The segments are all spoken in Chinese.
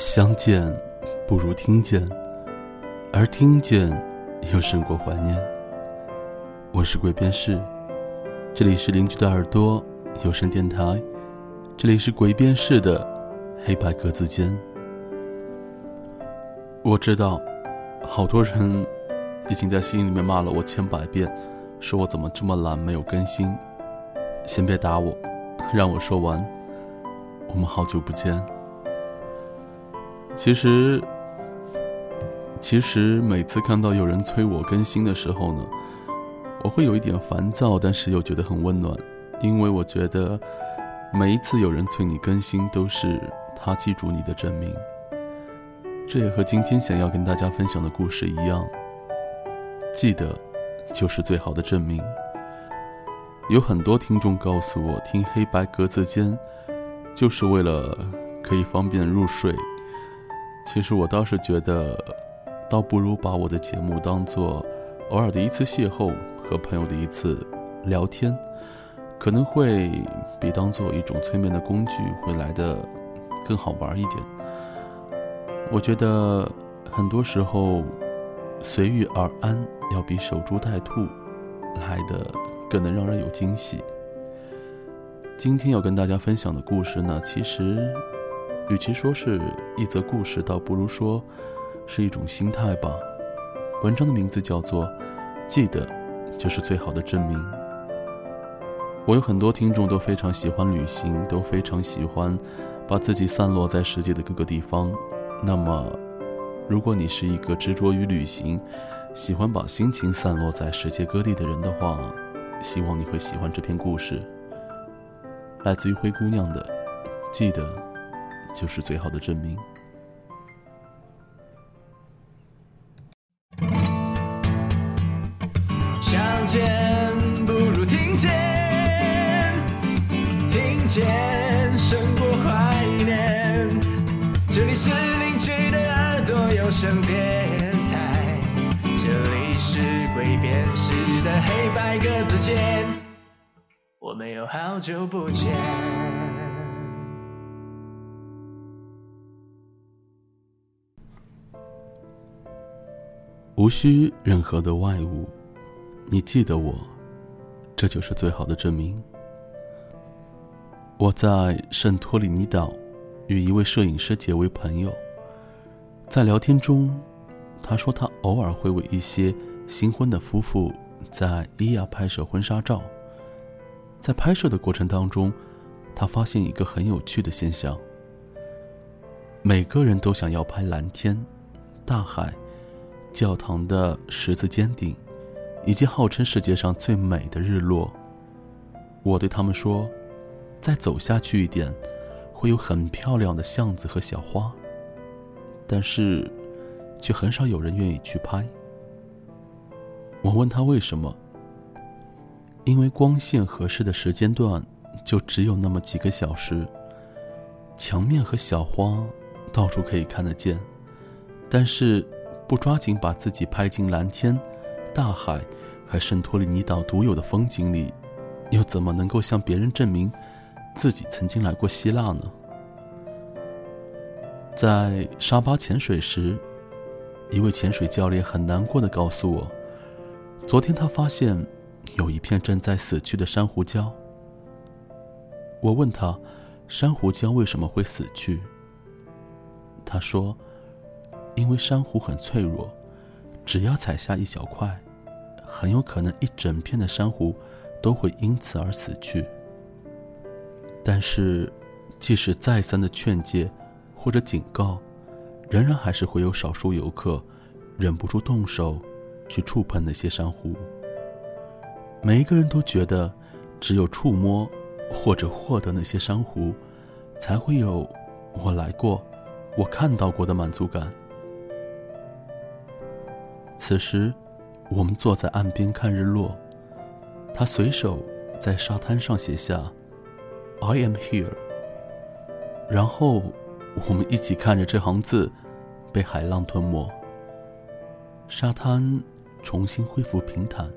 相见不如听见，而听见又胜过怀念。我是鬼边士，这里是邻居的耳朵有声电台，这里是鬼边士的黑白格子间。我知道，好多人已经在心里面骂了我千百遍，说我怎么这么懒，没有更新。先别打我，让我说完。我们好久不见。其实，其实每次看到有人催我更新的时候呢，我会有一点烦躁，但是又觉得很温暖，因为我觉得每一次有人催你更新，都是他记住你的证明。这也和今天想要跟大家分享的故事一样，记得就是最好的证明。有很多听众告诉我，听黑白格子间，就是为了可以方便入睡。其实我倒是觉得，倒不如把我的节目当做偶尔的一次邂逅和朋友的一次聊天，可能会比当做一种催眠的工具会来的更好玩一点。我觉得很多时候随遇而安要比守株待兔来的更能让人有惊喜。今天要跟大家分享的故事呢，其实。与其说是一则故事，倒不如说是一种心态吧。文章的名字叫做《记得就是最好的证明》。我有很多听众都非常喜欢旅行，都非常喜欢把自己散落在世界的各个地方。那么，如果你是一个执着于旅行、喜欢把心情散落在世界各地的人的话，希望你会喜欢这篇故事。来自于灰姑娘的《记得》。就是最好的证明。相见不如听见，听见胜过怀念。这里是邻居的耳朵有声电台，这里是鬼辨识的黑白格子间，我们有好久不见。无需任何的外物，你记得我，这就是最好的证明。我在圣托里尼岛与一位摄影师结为朋友，在聊天中，他说他偶尔会为一些新婚的夫妇在伊亚拍摄婚纱照。在拍摄的过程当中，他发现一个很有趣的现象：每个人都想要拍蓝天、大海。教堂的十字尖顶，以及号称世界上最美的日落。我对他们说：“再走下去一点，会有很漂亮的巷子和小花。”但是，却很少有人愿意去拍。我问他为什么？因为光线合适的时间段就只有那么几个小时，墙面和小花到处可以看得见，但是。不抓紧把自己拍进蓝天、大海还圣托里尼岛独有的风景里，又怎么能够向别人证明自己曾经来过希腊呢？在沙巴潜水时，一位潜水教练很难过的告诉我，昨天他发现有一片正在死去的珊瑚礁。我问他，珊瑚礁为什么会死去？他说。因为珊瑚很脆弱，只要踩下一小块，很有可能一整片的珊瑚都会因此而死去。但是，即使再三的劝诫或者警告，仍然还是会有少数游客忍不住动手去触碰那些珊瑚。每一个人都觉得，只有触摸或者获得那些珊瑚，才会有我来过、我看到过的满足感。此时，我们坐在岸边看日落。他随手在沙滩上写下 “I am here”，然后我们一起看着这行字被海浪吞没。沙滩重新恢复平坦。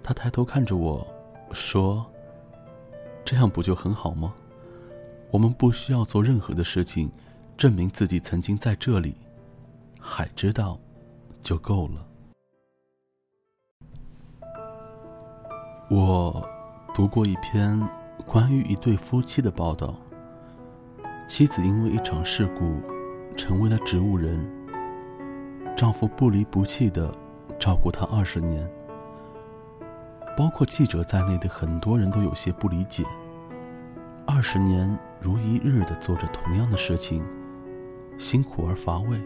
他抬头看着我说：“这样不就很好吗？我们不需要做任何的事情，证明自己曾经在这里，海知道就够了。我读过一篇关于一对夫妻的报道，妻子因为一场事故成为了植物人，丈夫不离不弃的照顾她二十年。包括记者在内的很多人都有些不理解：二十年如一日的做着同样的事情，辛苦而乏味，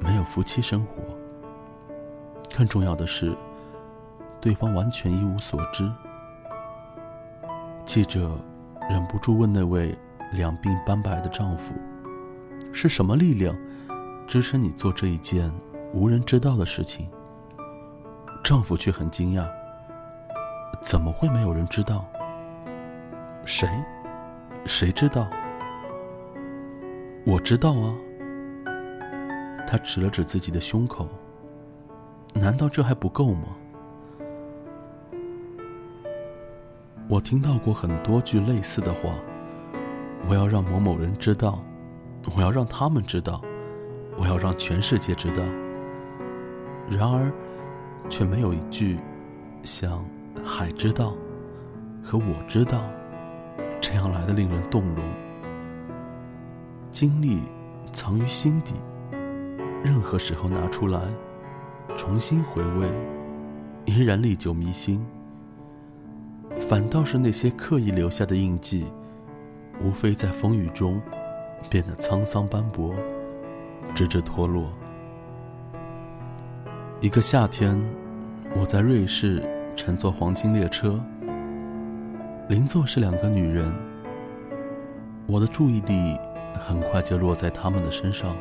没有夫妻生活。更重要的是。对方完全一无所知。记者忍不住问那位两鬓斑白的丈夫：“是什么力量支撑你做这一件无人知道的事情？”丈夫却很惊讶：“怎么会没有人知道？谁？谁知道？我知道啊。”他指了指自己的胸口：“难道这还不够吗？”我听到过很多句类似的话，我要让某某人知道，我要让他们知道，我要让全世界知道。然而，却没有一句像“海知道”和“我知道”这样来的令人动容。经历藏于心底，任何时候拿出来，重新回味，依然历久弥新。反倒是那些刻意留下的印记，无非在风雨中变得沧桑斑驳，直至脱落。一个夏天，我在瑞士乘坐黄金列车，邻座是两个女人。我的注意力很快就落在她们的身上，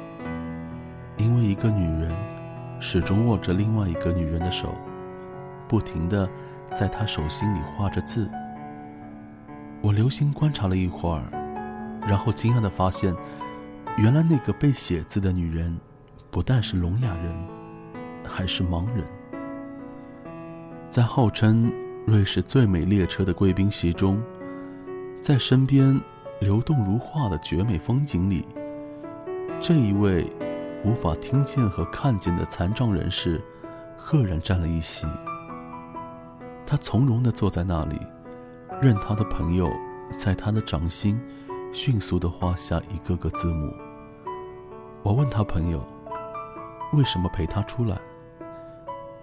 因为一个女人始终握着另外一个女人的手，不停的。在她手心里画着字，我留心观察了一会儿，然后惊讶地发现，原来那个被写字的女人，不但是聋哑人，还是盲人。在号称瑞士最美列车的贵宾席中，在身边流动如画的绝美风景里，这一位无法听见和看见的残障人士，赫然占了一席。他从容地坐在那里，任他的朋友在他的掌心迅速地画下一个个字母。我问他朋友为什么陪他出来，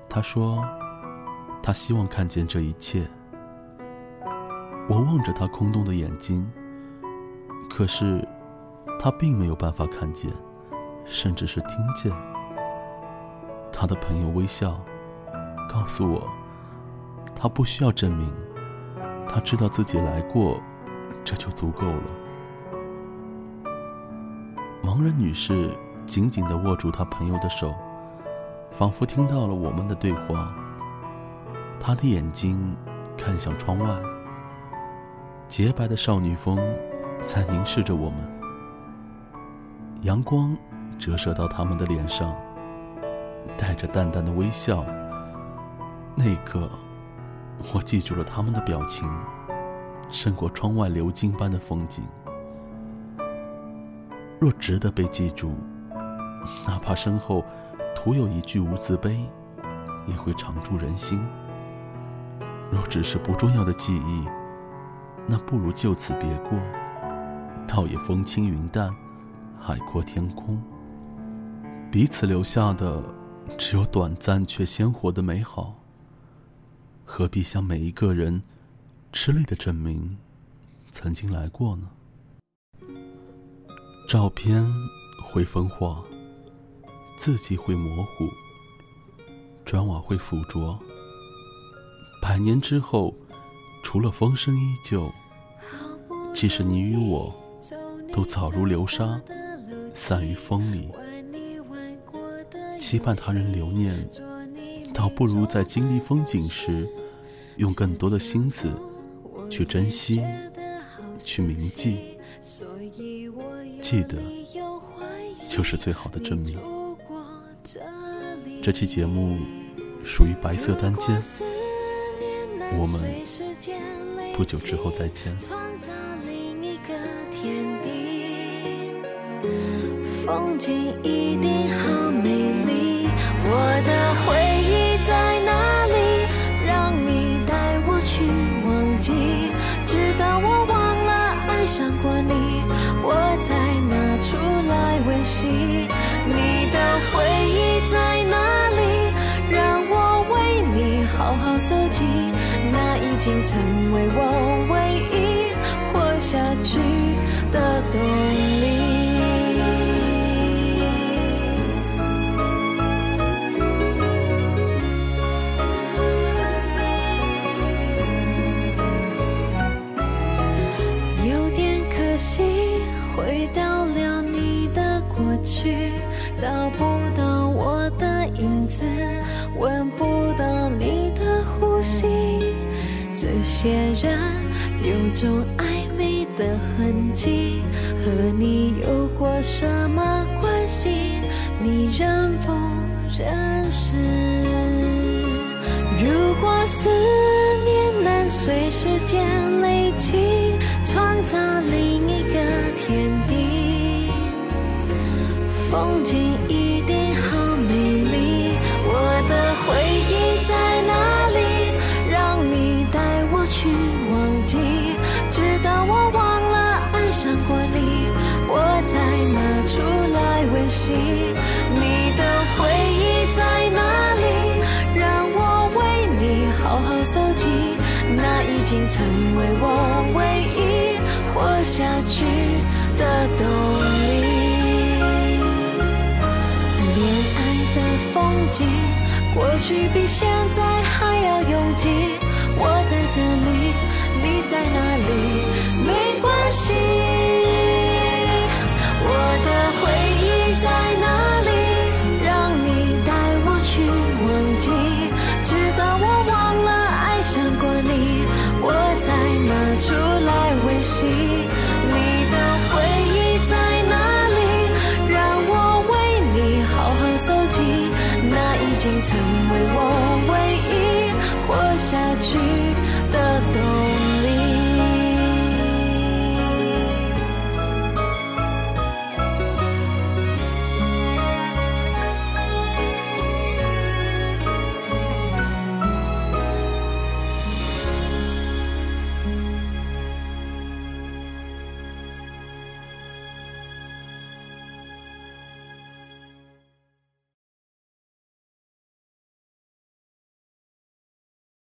他说他希望看见这一切。我望着他空洞的眼睛，可是他并没有办法看见，甚至是听见。他的朋友微笑，告诉我。他不需要证明，他知道自己来过，这就足够了。盲人女士紧紧地握住她朋友的手，仿佛听到了我们的对话。她的眼睛看向窗外，洁白的少女风在凝视着我们。阳光折射到他们的脸上，带着淡淡的微笑。那一刻。我记住了他们的表情，胜过窗外流金般的风景。若值得被记住，哪怕身后徒有一句无字碑，也会常驻人心。若只是不重要的记忆，那不如就此别过，倒也风轻云淡，海阔天空。彼此留下的，只有短暂却鲜活的美好。何必向每一个人吃力的证明曾经来过呢？照片会风化，字迹会模糊，砖瓦会腐浊。百年之后，除了风声依旧，即使你与我都早如流沙，散于风里。期盼他人留念，倒不如在经历风景时。用更多的心思去珍惜，去铭记，记得就是最好的证明。这期节目属于白色单间，我们不久之后再见。风景一定好为我唯一活下去。这些人有种暧昧的痕迹，和你有过什么关系？你认不认识？如果思念能随时间累积，创造另一个天地，风景一定已经成为我唯一活下去的动力。恋爱的风景，过去比现在还要拥挤。我在这里，你在哪里？没关系。我的回忆来